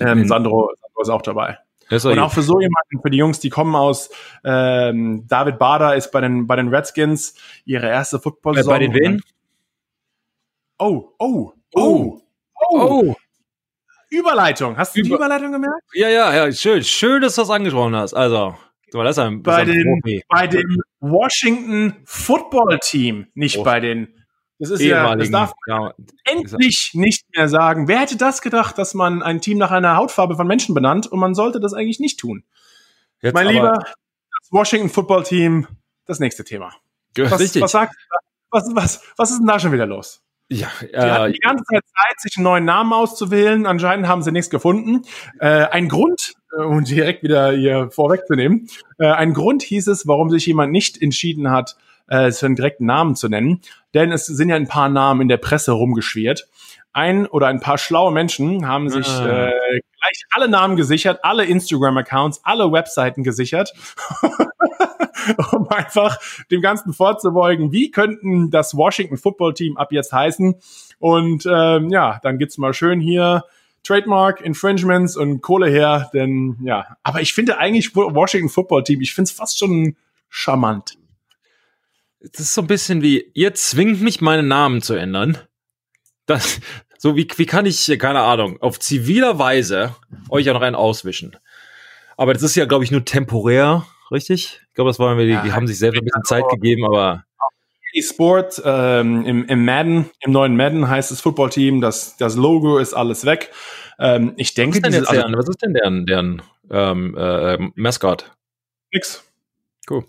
Ähm, mhm. Sandro, Sandro ist auch dabei. Und auch für so jemanden, für die Jungs, die kommen aus, ähm, David Bader ist bei den, bei den Redskins ihre erste Football-Saison. Bei den wen? Oh, oh, oh, oh, oh. Überleitung. Hast du Über die Überleitung gemerkt? Ja, ja, ja, schön. Schön, dass du das angesprochen hast. Also, das ist ein, bei, ein den, bei dem Washington Football Team, nicht oh. bei den das ist ja, das darf man ja, endlich nicht mehr sagen. Wer hätte das gedacht, dass man ein Team nach einer Hautfarbe von Menschen benannt und man sollte das eigentlich nicht tun? Jetzt mein Lieber, das Washington Football Team, das nächste Thema. Was, richtig. was sagt, was, was, was ist denn da schon wieder los? Ja, äh, die hatten die ganze Zeit Zeit, sich einen neuen Namen auszuwählen. Anscheinend haben sie nichts gefunden. Äh, ein Grund, äh, um direkt wieder hier vorwegzunehmen, äh, ein Grund hieß es, warum sich jemand nicht entschieden hat, äh, für einen direkten Namen zu nennen. Denn es sind ja ein paar Namen in der Presse rumgeschwert. Ein oder ein paar schlaue Menschen haben sich ah. äh, gleich alle Namen gesichert, alle Instagram-Accounts, alle Webseiten gesichert, um einfach dem Ganzen vorzubeugen, wie könnten das Washington Football Team ab jetzt heißen. Und ähm, ja, dann gibt's mal schön hier Trademark, Infringements und Kohle her, denn ja, aber ich finde eigentlich Washington Football Team, ich finde es fast schon charmant. Das ist so ein bisschen wie, ihr zwingt mich, meinen Namen zu ändern. Das, so wie, wie kann ich, keine Ahnung, auf ziviler Weise euch ja noch einen auswischen. Aber das ist ja, glaube ich, nur temporär, richtig? Ich glaube, das wollen wir, die, die haben sich selbst ein bisschen Zeit gegeben, aber. Sport ähm, im, im Madden, im neuen Madden heißt es Footballteam, das, das Logo ist alles weg. Ähm, ich denke, was ist denn, diese, also, was ist denn deren, deren ähm, äh, Mascot? Nix. Cool.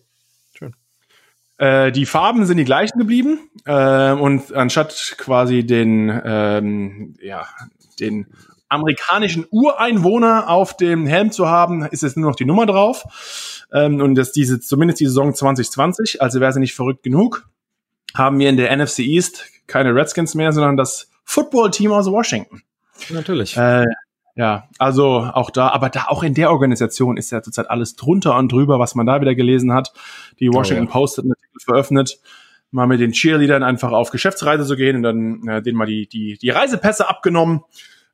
Äh, die Farben sind die gleichen geblieben äh, und anstatt quasi den, ähm, ja, den amerikanischen Ureinwohner auf dem Helm zu haben, ist jetzt nur noch die Nummer drauf. Ähm, und das diese, zumindest die Saison 2020, also wäre sie nicht verrückt genug, haben wir in der NFC East keine Redskins mehr, sondern das Football-Team aus Washington. Natürlich. Äh, ja, also auch da, aber da auch in der Organisation ist ja zurzeit alles drunter und drüber, was man da wieder gelesen hat. Die Washington oh, ja. Post hat einen Artikel veröffentlicht, mal mit den Cheerleadern einfach auf Geschäftsreise zu gehen und dann äh, denen mal die, die, die Reisepässe abgenommen,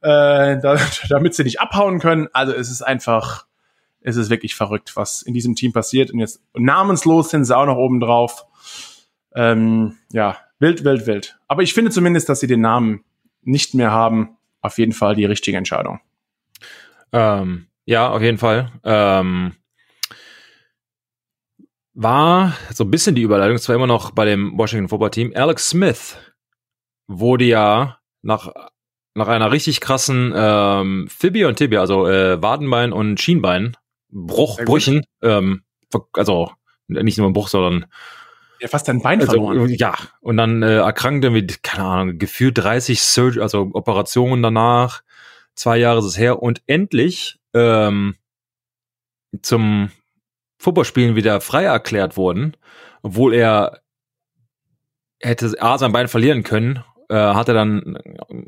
äh, da, damit sie nicht abhauen können. Also es ist einfach, es ist wirklich verrückt, was in diesem Team passiert. Und jetzt namenslos sind sie auch noch oben drauf. Ähm, ja, wild, wild, wild. Aber ich finde zumindest, dass sie den Namen nicht mehr haben. Auf jeden Fall die richtige Entscheidung. Ähm, ja, auf jeden Fall. Ähm, war so ein bisschen die Überleitung, zwar immer noch bei dem Washington Football Team. Alex Smith wurde ja nach, nach einer richtig krassen ähm, Fibia und Tibia, also äh, Wadenbein und Schienbein, Bruch, Brüchen, ähm, also nicht nur ein Bruch, sondern ja, fast dein Bein also, verloren. Ja, und dann äh, erkrankte mit, keine Ahnung, gefühlt 30 Surg also Operationen danach. Zwei Jahre ist es her. Und endlich ähm, zum Footballspielen wieder frei erklärt worden, obwohl er hätte A sein Bein verlieren können, äh, hat er dann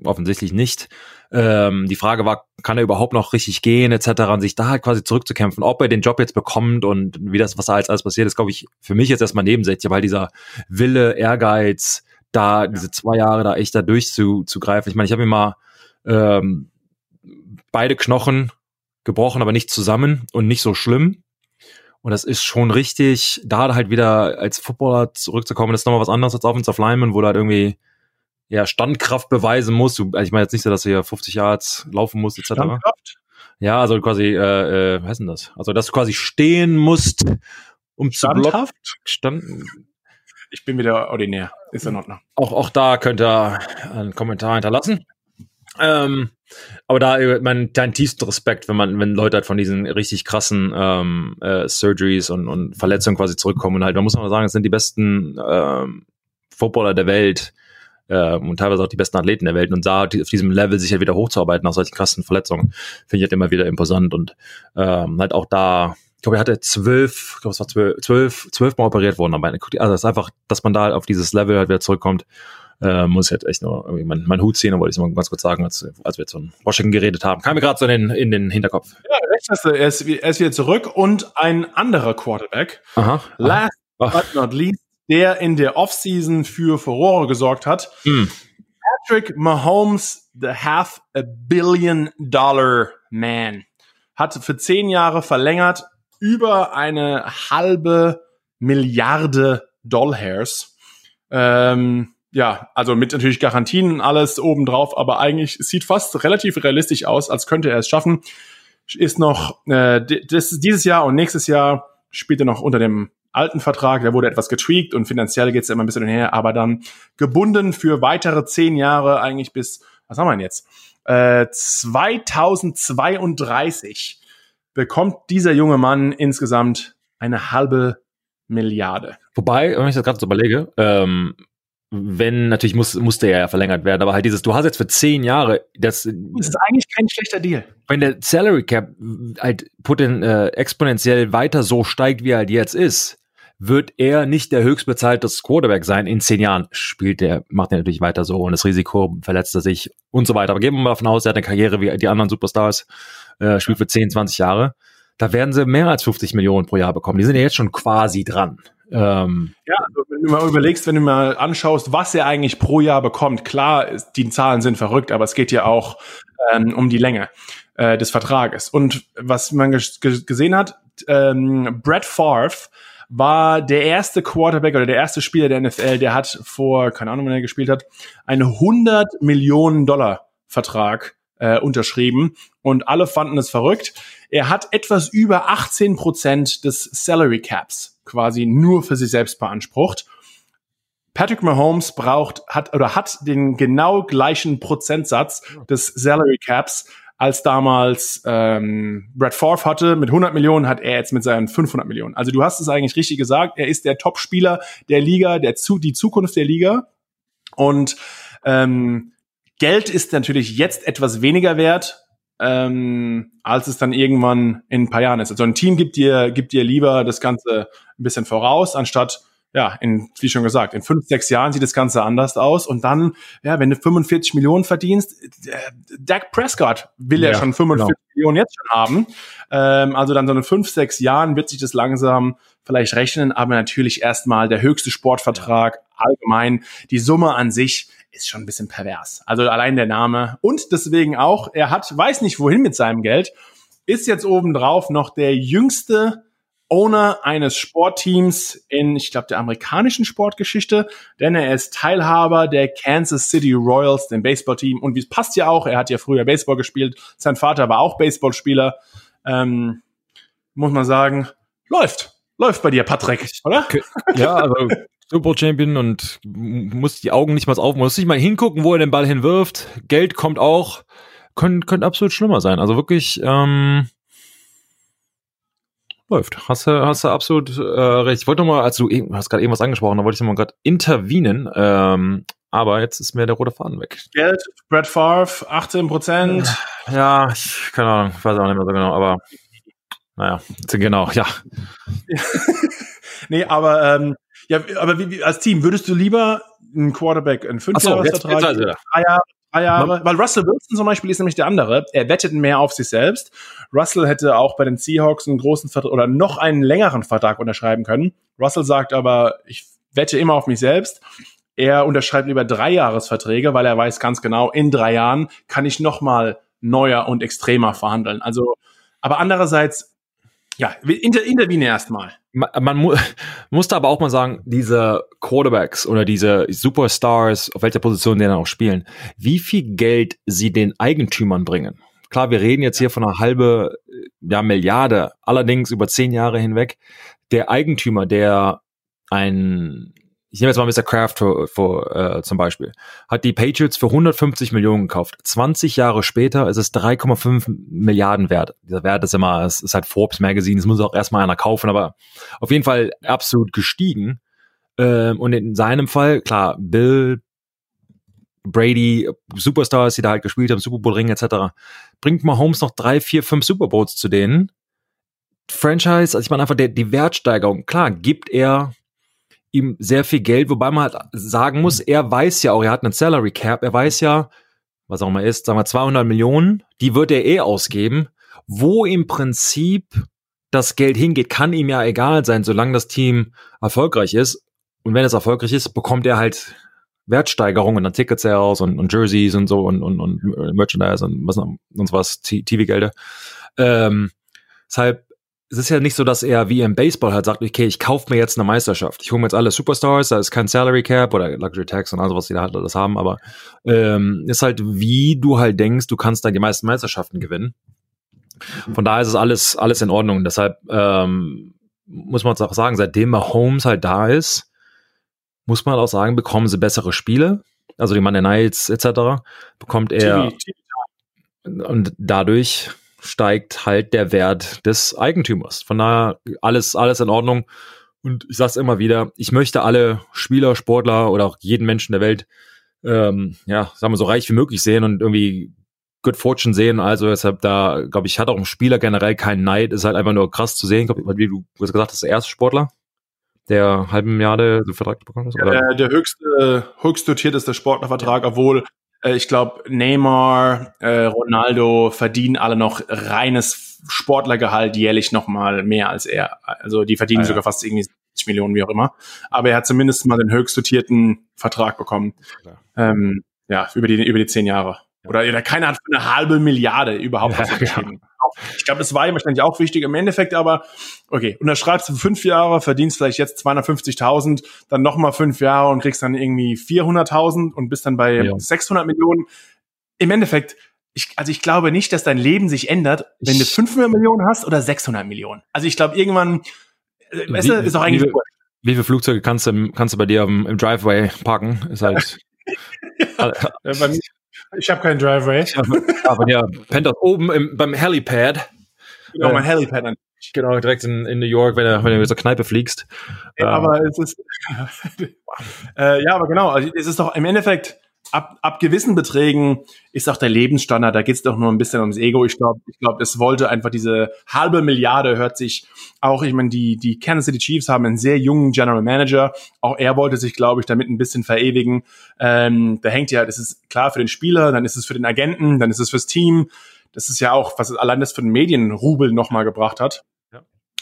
offensichtlich nicht. Ähm, die Frage war, kann er überhaupt noch richtig gehen, etc. und sich da halt quasi zurückzukämpfen, ob er den Job jetzt bekommt und wie das, was da jetzt alles passiert ist, glaube ich, für mich jetzt erstmal nebensächlich, weil dieser Wille, Ehrgeiz, da ja. diese zwei Jahre da echt da durchzugreifen. Ich meine, ich habe mir mal ähm, beide Knochen gebrochen, aber nicht zusammen und nicht so schlimm. Und das ist schon richtig, da halt wieder als Footballer zurückzukommen, das ist nochmal was anderes als Offensive Lineman, wo du halt irgendwie ja, Standkraft beweisen musst. Du, also ich meine jetzt nicht so, dass du hier 50 Yards laufen musst, etc. Standkraft? Ja, also quasi, äh, äh, was heißt denn das? Also, dass du quasi stehen musst, um Standhaft? zu blocken. Stand ich bin wieder ordinär. Ist in Ordnung. Auch, auch da könnt ihr einen Kommentar hinterlassen. Ähm, aber da äh, mein, dein tiefster Respekt, wenn man, wenn Leute halt von diesen richtig krassen ähm, äh, Surgeries und, und Verletzungen quasi zurückkommen und halt, man muss mal sagen, es sind die besten ähm, Footballer der Welt, äh, und teilweise auch die besten Athleten der Welt und da auf diesem Level sich halt wieder hochzuarbeiten nach solchen krassen Verletzungen, finde ich halt immer wieder imposant und ähm, halt auch da ich glaube, er hatte zwölf, ich glaube, es war zwölf, zwölf, zwölf Mal operiert worden. Aber also das ist einfach, dass man da halt auf dieses Level halt wieder zurückkommt, äh, muss ich halt echt nur irgendwie mein, mein Hut ziehen, wollte ich mal ganz kurz sagen, als, als wir jetzt von Washington geredet haben. Kam mir gerade so in den, in den Hinterkopf. Ja, recht hast du. Er ist, er ist wieder zurück und ein anderer Quarterback. Aha. Last Aha. but not least, der in der Offseason für Furore gesorgt hat. Mm. Patrick Mahomes, the half a billion dollar man, hat für zehn Jahre verlängert über eine halbe Milliarde Dollars. Ähm, ja, also mit natürlich Garantien alles obendrauf, aber eigentlich sieht fast relativ realistisch aus, als könnte er es schaffen. Ist noch äh, das, dieses Jahr und nächstes Jahr spielt er noch unter dem alten Vertrag, der wurde etwas getweakt und finanziell geht es immer ein bisschen her, aber dann gebunden für weitere zehn Jahre, eigentlich bis, was haben wir denn jetzt? Äh, 2032 bekommt dieser junge Mann insgesamt eine halbe Milliarde. Wobei, wenn ich das gerade so überlege, ähm, wenn, natürlich muss, musste er ja verlängert werden, aber halt dieses, du hast jetzt für zehn Jahre, das, das ist eigentlich kein schlechter Deal. Wenn der Salary Cap halt poten, äh, exponentiell weiter so steigt, wie er halt jetzt ist, wird er nicht der höchstbezahlte Quarterback sein. In zehn Jahren spielt er, macht er natürlich weiter so und das Risiko verletzt er sich und so weiter. Aber gehen wir mal davon aus, er hat eine Karriere wie die anderen Superstars, äh, spielt für 10, 20 Jahre. Da werden sie mehr als 50 Millionen pro Jahr bekommen. Die sind ja jetzt schon quasi dran. Ähm, ja, also wenn du mal überlegst, wenn du mal anschaust, was er eigentlich pro Jahr bekommt, klar, die Zahlen sind verrückt, aber es geht ja auch ähm, um die Länge äh, des Vertrages. Und was man gesehen hat, ähm, Brett Favre war der erste Quarterback oder der erste Spieler der NFL, der hat vor, keine Ahnung, wann er gespielt hat, einen 100 Millionen Dollar Vertrag äh, unterschrieben und alle fanden es verrückt. Er hat etwas über 18 Prozent des Salary Caps quasi nur für sich selbst beansprucht. Patrick Mahomes braucht, hat oder hat den genau gleichen Prozentsatz des Salary Caps als damals ähm, Brad Favre hatte mit 100 Millionen, hat er jetzt mit seinen 500 Millionen. Also du hast es eigentlich richtig gesagt. Er ist der Top-Spieler der Liga, der zu, die Zukunft der Liga. Und ähm, Geld ist natürlich jetzt etwas weniger wert, ähm, als es dann irgendwann in ein paar Jahren ist. Also ein Team gibt dir, gibt dir lieber das Ganze ein bisschen voraus, anstatt ja, in, wie schon gesagt, in fünf, sechs Jahren sieht das Ganze anders aus. Und dann, ja, wenn du 45 Millionen verdienst, äh, Dak Prescott will ja, ja schon 45 genau. Millionen jetzt schon haben. Ähm, also dann so in fünf, sechs Jahren wird sich das langsam vielleicht rechnen, aber natürlich erstmal der höchste Sportvertrag allgemein. Die Summe an sich ist schon ein bisschen pervers. Also allein der Name und deswegen auch, er hat, weiß nicht wohin mit seinem Geld, ist jetzt obendrauf noch der jüngste Owner eines Sportteams in, ich glaube, der amerikanischen Sportgeschichte, denn er ist Teilhaber der Kansas City Royals, dem Baseballteam. Und wie es passt ja auch, er hat ja früher Baseball gespielt, sein Vater war auch Baseballspieler. Ähm, muss man sagen, läuft. Läuft bei dir, Patrick, oder? Ja, also Super Champion und muss die Augen nicht mal auf, muss nicht mal hingucken, wo er den Ball hinwirft. Geld kommt auch. Könnte könnt absolut schlimmer sein. Also wirklich, ähm, läuft. Hast du, hast du absolut äh, recht. Ich wollte noch mal, als du hast gerade irgendwas angesprochen, da wollte ich noch mal gerade intervenen. Ähm, aber jetzt ist mir der rote Faden weg. Geld, Brett Favre, 18 Prozent. Ja, ich, keine Ahnung, ich weiß auch nicht mehr so genau, aber naja, genau, ja. nee, aber ähm, ja, aber wie, wie, als Team würdest du lieber einen Quarterback einen Fünfjahresvertrag, so, drei Jahre, drei Jahre, weil Russell Wilson zum Beispiel ist nämlich der andere. Er wettet mehr auf sich selbst. Russell hätte auch bei den Seahawks einen großen Vertrag oder noch einen längeren Vertrag unterschreiben können. Russell sagt aber, ich wette immer auf mich selbst. Er unterschreibt lieber drei Jahresverträge, weil er weiß ganz genau, in drei Jahren kann ich noch mal neuer und extremer verhandeln. Also, aber andererseits ja, inter, intervene erstmal. Man, man mu musste aber auch mal sagen, diese Quarterbacks oder diese Superstars, auf welcher Position die dann auch spielen, wie viel Geld sie den Eigentümern bringen. Klar, wir reden jetzt hier von einer halbe ja, Milliarde, allerdings über zehn Jahre hinweg. Der Eigentümer, der ein ich nehme jetzt mal Mr. Kraft für, für, äh, zum Beispiel, hat die Patriots für 150 Millionen gekauft. 20 Jahre später ist es 3,5 Milliarden wert. Dieser Wert ist immer, es ist halt Forbes Magazine, das muss auch erstmal einer kaufen, aber auf jeden Fall absolut gestiegen. Ähm, und in seinem Fall, klar, Bill, Brady, Superstars, die da halt gespielt haben, Super Bowl Ring etc., bringt Mahomes noch drei, vier, fünf Super Bowls zu denen. Franchise, also ich meine einfach der, die Wertsteigerung, klar, gibt er ihm sehr viel Geld, wobei man halt sagen muss, er weiß ja auch, er hat einen Salary Cap, er weiß ja, was auch immer ist, sagen wir 200 Millionen, die wird er eh ausgeben, wo im Prinzip das Geld hingeht, kann ihm ja egal sein, solange das Team erfolgreich ist. Und wenn es erfolgreich ist, bekommt er halt Wertsteigerungen an Ticket Sales und, und Jerseys und so und, und, und Merchandise und was noch, und was, TV-Gelder. Ähm, deshalb es ist ja nicht so, dass er wie im Baseball halt sagt, okay, ich kaufe mir jetzt eine Meisterschaft. Ich hole mir jetzt alle Superstars, da ist kein Salary Cap oder Luxury Tax und all was die da halt alles haben, aber ähm, ist halt, wie du halt denkst, du kannst dann die meisten Meisterschaften gewinnen. Von daher ist es alles, alles in Ordnung. Deshalb ähm, muss man auch sagen, seitdem Mahomes halt da ist, muss man auch sagen, bekommen sie bessere Spiele. Also die Monday Nights etc. bekommt er und dadurch steigt halt der Wert des Eigentümers. Von daher alles, alles in Ordnung. Und ich sage es immer wieder, ich möchte alle Spieler, Sportler oder auch jeden Menschen der Welt, ähm, ja, sagen wir so reich wie möglich sehen und irgendwie Good Fortune sehen. Also deshalb da, glaube ich, hat auch ein Spieler generell keinen Neid. Ist halt einfach nur krass zu sehen. Glaub, wie du gesagt hast, der erste Sportler, der halben Milliarde so Vertrag bekommen hat. Ja, der, höchste, höchst dotierteste Sportlervertrag, obwohl ich glaube, Neymar, äh, Ronaldo verdienen alle noch reines Sportlergehalt jährlich noch mal mehr als er. Also die verdienen ah, ja. sogar fast irgendwie 70 Millionen, wie auch immer. Aber er hat zumindest mal den höchst dotierten Vertrag bekommen. Ähm, ja, über die, über die zehn Jahre. Oder, oder keiner hat für eine halbe Milliarde überhaupt was ja, Ich glaube, das war ihm wahrscheinlich auch wichtig. Im Endeffekt aber, okay, unterschreibst du fünf Jahre, verdienst vielleicht jetzt 250.000, dann nochmal fünf Jahre und kriegst dann irgendwie 400.000 und bist dann bei ja. 600 Millionen. Im Endeffekt, ich, also ich glaube nicht, dass dein Leben sich ändert, wenn du 500 Millionen hast oder 600 Millionen. Also ich glaube, irgendwann, äh, weißt ist auch eigentlich wie, wie viele Flugzeuge kannst du, kannst du bei dir im, im Driveway parken? Ist halt. ja, bei mir, ich habe keinen Driveway. aber ja, pennt auch oben im, beim Helipad. Genau, mein Helipad an. Genau, direkt in, in New York, wenn du, wenn du zur Kneipe fliegst. Ja, aber es ist, äh, ja, aber genau, also es ist doch im Endeffekt, ab, ab gewissen Beträgen ist auch der Lebensstandard, da geht's doch nur ein bisschen ums Ego. Ich glaube, ich glaube, es wollte einfach diese halbe Milliarde, hört sich auch, ich meine, die, die Kansas City Chiefs haben einen sehr jungen General Manager. Auch er wollte sich, glaube ich, damit ein bisschen verewigen. Ähm, da hängt ja, das ist klar für den Spieler, dann ist es für den Agenten, dann ist es fürs Team. Das ist ja auch, was allein das für den Medienrubel nochmal gebracht hat.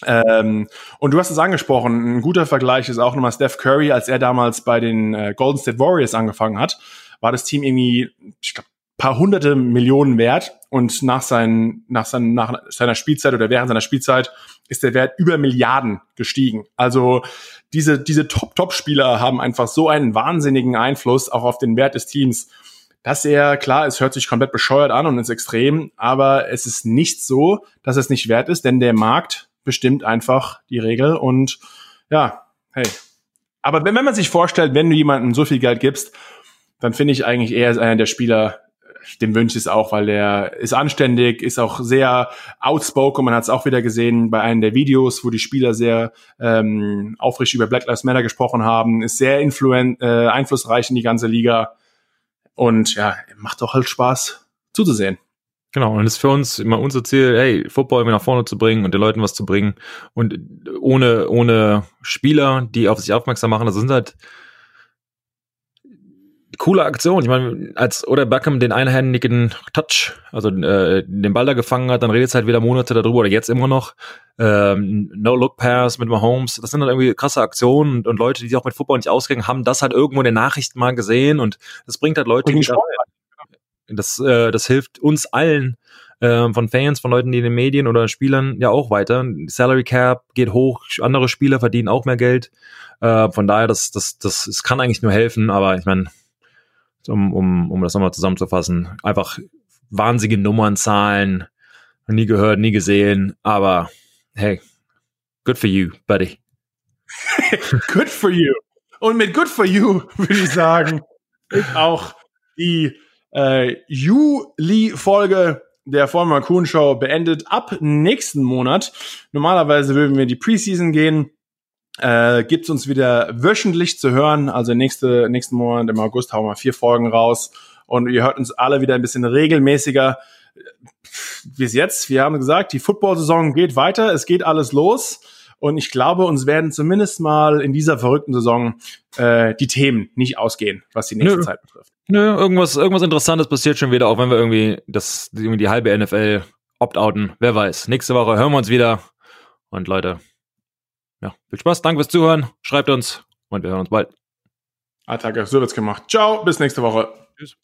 Ähm, und du hast es angesprochen, ein guter Vergleich ist auch nochmal Steph Curry, als er damals bei den äh, Golden State Warriors angefangen hat war das Team irgendwie, ich glaube, paar hunderte Millionen wert und nach, seinen, nach, seinen, nach seiner Spielzeit oder während seiner Spielzeit ist der Wert über Milliarden gestiegen. Also diese, diese Top-Top-Spieler haben einfach so einen wahnsinnigen Einfluss auch auf den Wert des Teams, dass er, klar, es hört sich komplett bescheuert an und ist extrem, aber es ist nicht so, dass es nicht wert ist, denn der Markt bestimmt einfach die Regel und ja, hey. Aber wenn, wenn man sich vorstellt, wenn du jemandem so viel Geld gibst dann finde ich eigentlich eher einer der Spieler, dem wünsche ich es auch, weil der ist anständig, ist auch sehr outspoken. Man hat es auch wieder gesehen bei einem der Videos, wo die Spieler sehr ähm, aufrichtig über Black Lives Matter gesprochen haben, ist sehr influen äh, einflussreich in die ganze Liga und ja, macht doch halt Spaß zuzusehen. Genau, und es ist für uns immer unser Ziel, hey, Football immer nach vorne zu bringen und den Leuten was zu bringen. Und ohne, ohne Spieler, die auf sich aufmerksam machen, das sind halt coole Aktion. Ich meine, als oder Beckham den einhändigen Touch, also äh, den Ball da gefangen hat, dann redet es halt wieder Monate darüber oder jetzt immer noch. Ähm, No-Look-Pass mit Mahomes, das sind dann irgendwie krasse Aktionen und, und, Leute, die sich auch mit Football nicht auskennen, haben das halt irgendwo in den Nachrichten mal gesehen und das bringt halt Leute, wieder, das, äh, das hilft uns allen, äh, von Fans, von Leuten, die in den Medien oder Spielern ja auch weiter. Salary Cap geht hoch, andere Spieler verdienen auch mehr Geld. Äh, von daher, das, das, das, das kann eigentlich nur helfen, aber ich meine, um, um, um das nochmal zusammenzufassen. Einfach wahnsinnige Nummernzahlen, nie gehört, nie gesehen, aber hey, good for you, buddy. good for you. Und mit good for you würde ich sagen, auch die äh, Juli-Folge der Formula Kuhn Show beendet. Ab nächsten Monat. Normalerweise würden wir die Preseason gehen äh, gibt uns wieder wöchentlich zu hören. Also nächste, nächsten Monat im August hauen wir vier Folgen raus und ihr hört uns alle wieder ein bisschen regelmäßiger bis jetzt. Wir haben gesagt, die Football-Saison geht weiter, es geht alles los. Und ich glaube, uns werden zumindest mal in dieser verrückten Saison äh, die Themen nicht ausgehen, was die nächste Nö. Zeit betrifft. Nö, irgendwas, irgendwas Interessantes passiert schon wieder, auch wenn wir irgendwie das, irgendwie die halbe NFL opt-outen. Wer weiß. Nächste Woche hören wir uns wieder. Und Leute, ja, viel Spaß, danke fürs Zuhören, schreibt uns und wir hören uns bald. Attacke, so wird's gemacht. Ciao, bis nächste Woche. Tschüss.